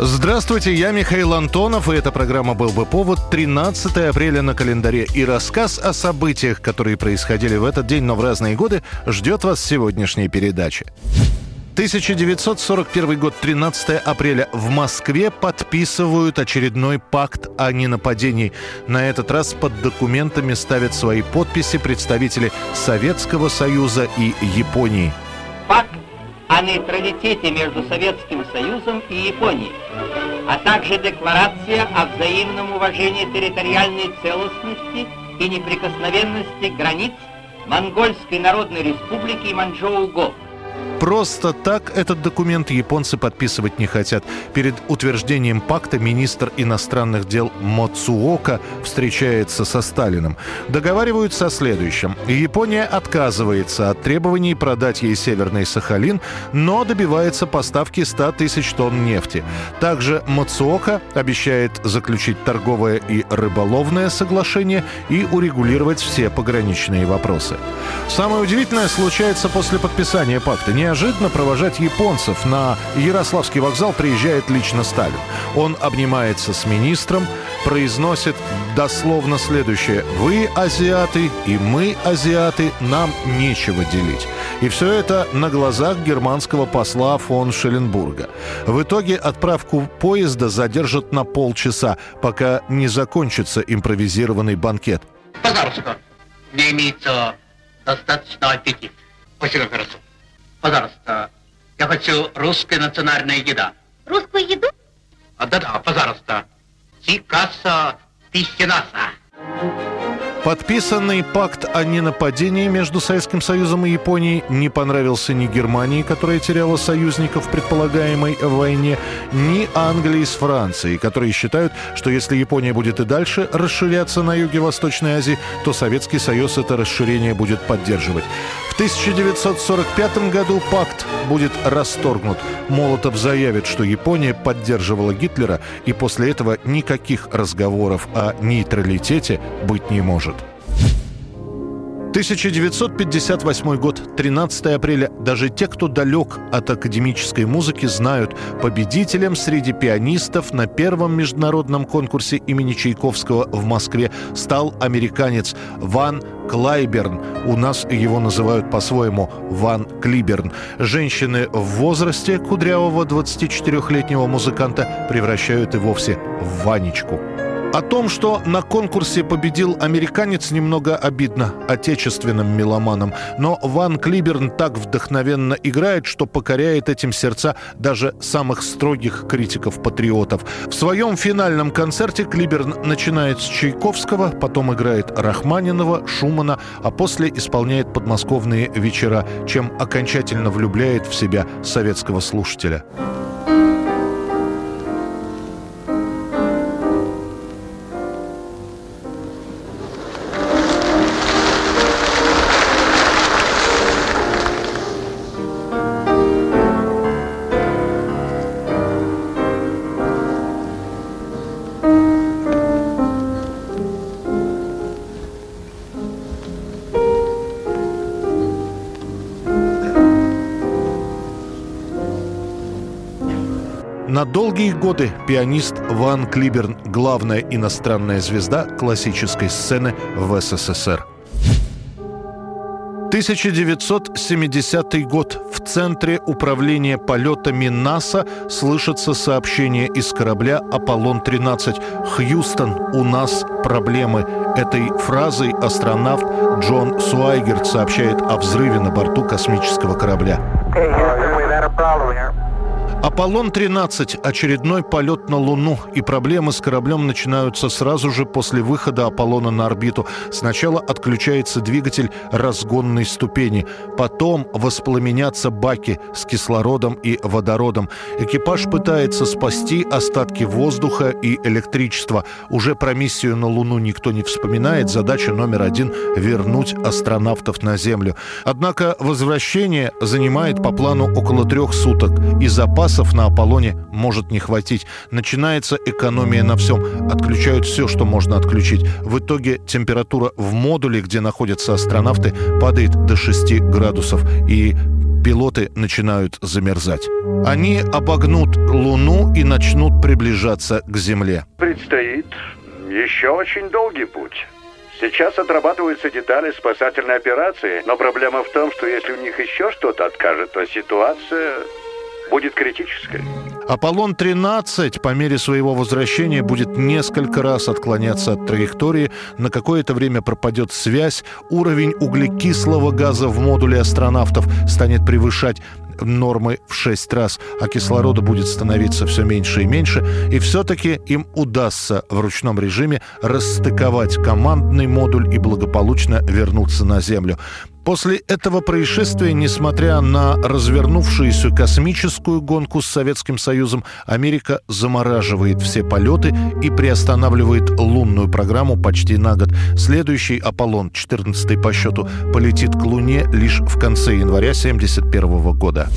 Здравствуйте, я Михаил Антонов, и эта программа «Был бы повод» 13 апреля на календаре. И рассказ о событиях, которые происходили в этот день, но в разные годы, ждет вас в сегодняшней передаче. 1941 год, 13 апреля. В Москве подписывают очередной пакт о ненападении. На этот раз под документами ставят свои подписи представители Советского Союза и Японии. Пакт о нейтралитете между Советским Союзом и Японией, а также декларация о взаимном уважении территориальной целостности и неприкосновенности границ Монгольской Народной Республики и Манчжоу-Го. Просто так этот документ японцы подписывать не хотят. Перед утверждением пакта министр иностранных дел Моцуока встречается со Сталиным. Договариваются о следующем. Япония отказывается от требований продать ей Северный Сахалин, но добивается поставки 100 тысяч тонн нефти. Также Моцуока обещает заключить торговое и рыболовное соглашение и урегулировать все пограничные вопросы. Самое удивительное случается после подписания пакта. Неожиданно провожать японцев на Ярославский вокзал приезжает лично Сталин. Он обнимается с министром, произносит дословно следующее. «Вы азиаты, и мы азиаты, нам нечего делить». И все это на глазах германского посла фон Шелленбурга. В итоге отправку поезда задержат на полчаса, пока не закончится импровизированный банкет. Пожалуйста, мне имеется достаточно аппетит. Очень хорошо. Пожалуйста, я хочу русская национальная еда. Русскую еду? А, да-да, пожалуйста. Чикаса пищенаса. Подписанный пакт о ненападении между Советским Союзом и Японией не понравился ни Германии, которая теряла союзников в предполагаемой войне, ни Англии с Францией, которые считают, что если Япония будет и дальше расширяться на юге Восточной Азии, то Советский Союз это расширение будет поддерживать. В 1945 году пакт будет расторгнут. Молотов заявит, что Япония поддерживала Гитлера, и после этого никаких разговоров о нейтралитете быть не может. 1958 год, 13 апреля. Даже те, кто далек от академической музыки, знают, победителем среди пианистов на первом международном конкурсе имени Чайковского в Москве стал американец Ван Клайберн. У нас его называют по-своему Ван Клиберн. Женщины в возрасте кудрявого 24-летнего музыканта превращают и вовсе в Ванечку. О том, что на конкурсе победил американец, немного обидно отечественным меломанам. Но Ван Клиберн так вдохновенно играет, что покоряет этим сердца даже самых строгих критиков-патриотов. В своем финальном концерте Клиберн начинает с Чайковского, потом играет Рахманинова, Шумана, а после исполняет подмосковные вечера, чем окончательно влюбляет в себя советского слушателя. На долгие годы пианист Ван Клиберн – главная иностранная звезда классической сцены в СССР. 1970 год. В Центре управления полетами НАСА слышится сообщение из корабля «Аполлон-13». «Хьюстон, у нас проблемы». Этой фразой астронавт Джон Суайгерт сообщает о взрыве на борту космического корабля. Аполлон-13 – очередной полет на Луну, и проблемы с кораблем начинаются сразу же после выхода Аполлона на орбиту. Сначала отключается двигатель разгонной ступени, потом воспламенятся баки с кислородом и водородом. Экипаж пытается спасти остатки воздуха и электричества. Уже про миссию на Луну никто не вспоминает. Задача номер один – вернуть астронавтов на Землю. Однако возвращение занимает по плану около трех суток, и запас запасов на Аполлоне может не хватить. Начинается экономия на всем. Отключают все, что можно отключить. В итоге температура в модуле, где находятся астронавты, падает до 6 градусов. И пилоты начинают замерзать. Они обогнут Луну и начнут приближаться к Земле. Предстоит еще очень долгий путь. Сейчас отрабатываются детали спасательной операции, но проблема в том, что если у них еще что-то откажет, то ситуация будет критической. Аполлон-13 по мере своего возвращения будет несколько раз отклоняться от траектории, на какое-то время пропадет связь, уровень углекислого газа в модуле астронавтов станет превышать нормы в 6 раз, а кислорода будет становиться все меньше и меньше, и все-таки им удастся в ручном режиме расстыковать командный модуль и благополучно вернуться на Землю. После этого происшествия, несмотря на развернувшуюся космическую гонку с Советским Союзом, Америка замораживает все полеты и приостанавливает лунную программу почти на год. Следующий Аполлон, 14 по счету, полетит к Луне лишь в конце января 1971 года.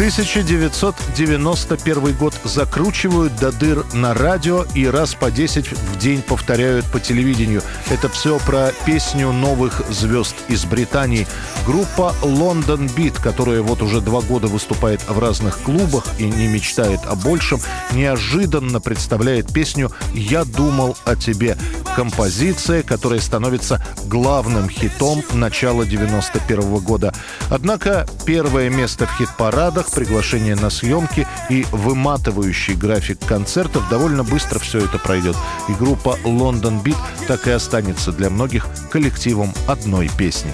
1991 год закручивают до дыр на радио и раз по 10 в день повторяют по телевидению. Это все про песню новых звезд из Британии. Группа London Beat, которая вот уже два года выступает в разных клубах и не мечтает о большем, неожиданно представляет песню «Я думал о тебе». Композиция, которая становится главным хитом начала 91 года. Однако первое место в хит-парадах приглашение на съемки и выматывающий график концертов, довольно быстро все это пройдет. И группа London Beat так и останется для многих коллективом одной песни.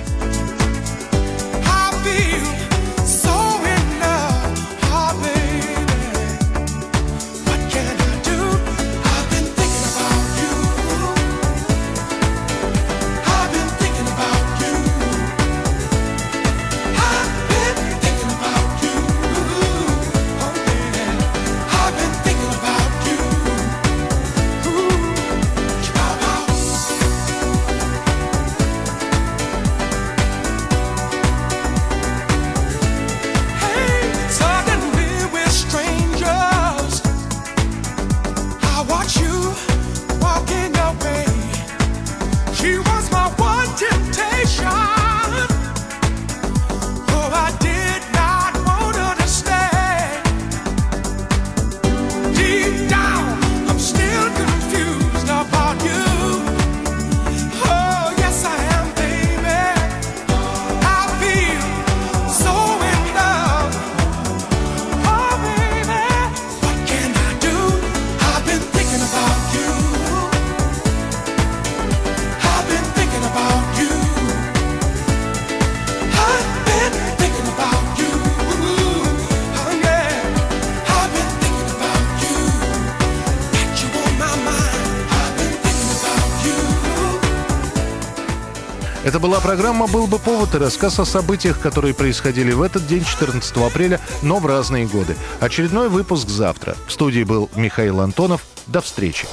Это была программа «Был бы повод» и рассказ о событиях, которые происходили в этот день, 14 апреля, но в разные годы. Очередной выпуск завтра. В студии был Михаил Антонов. До встречи.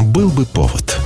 «Был бы повод»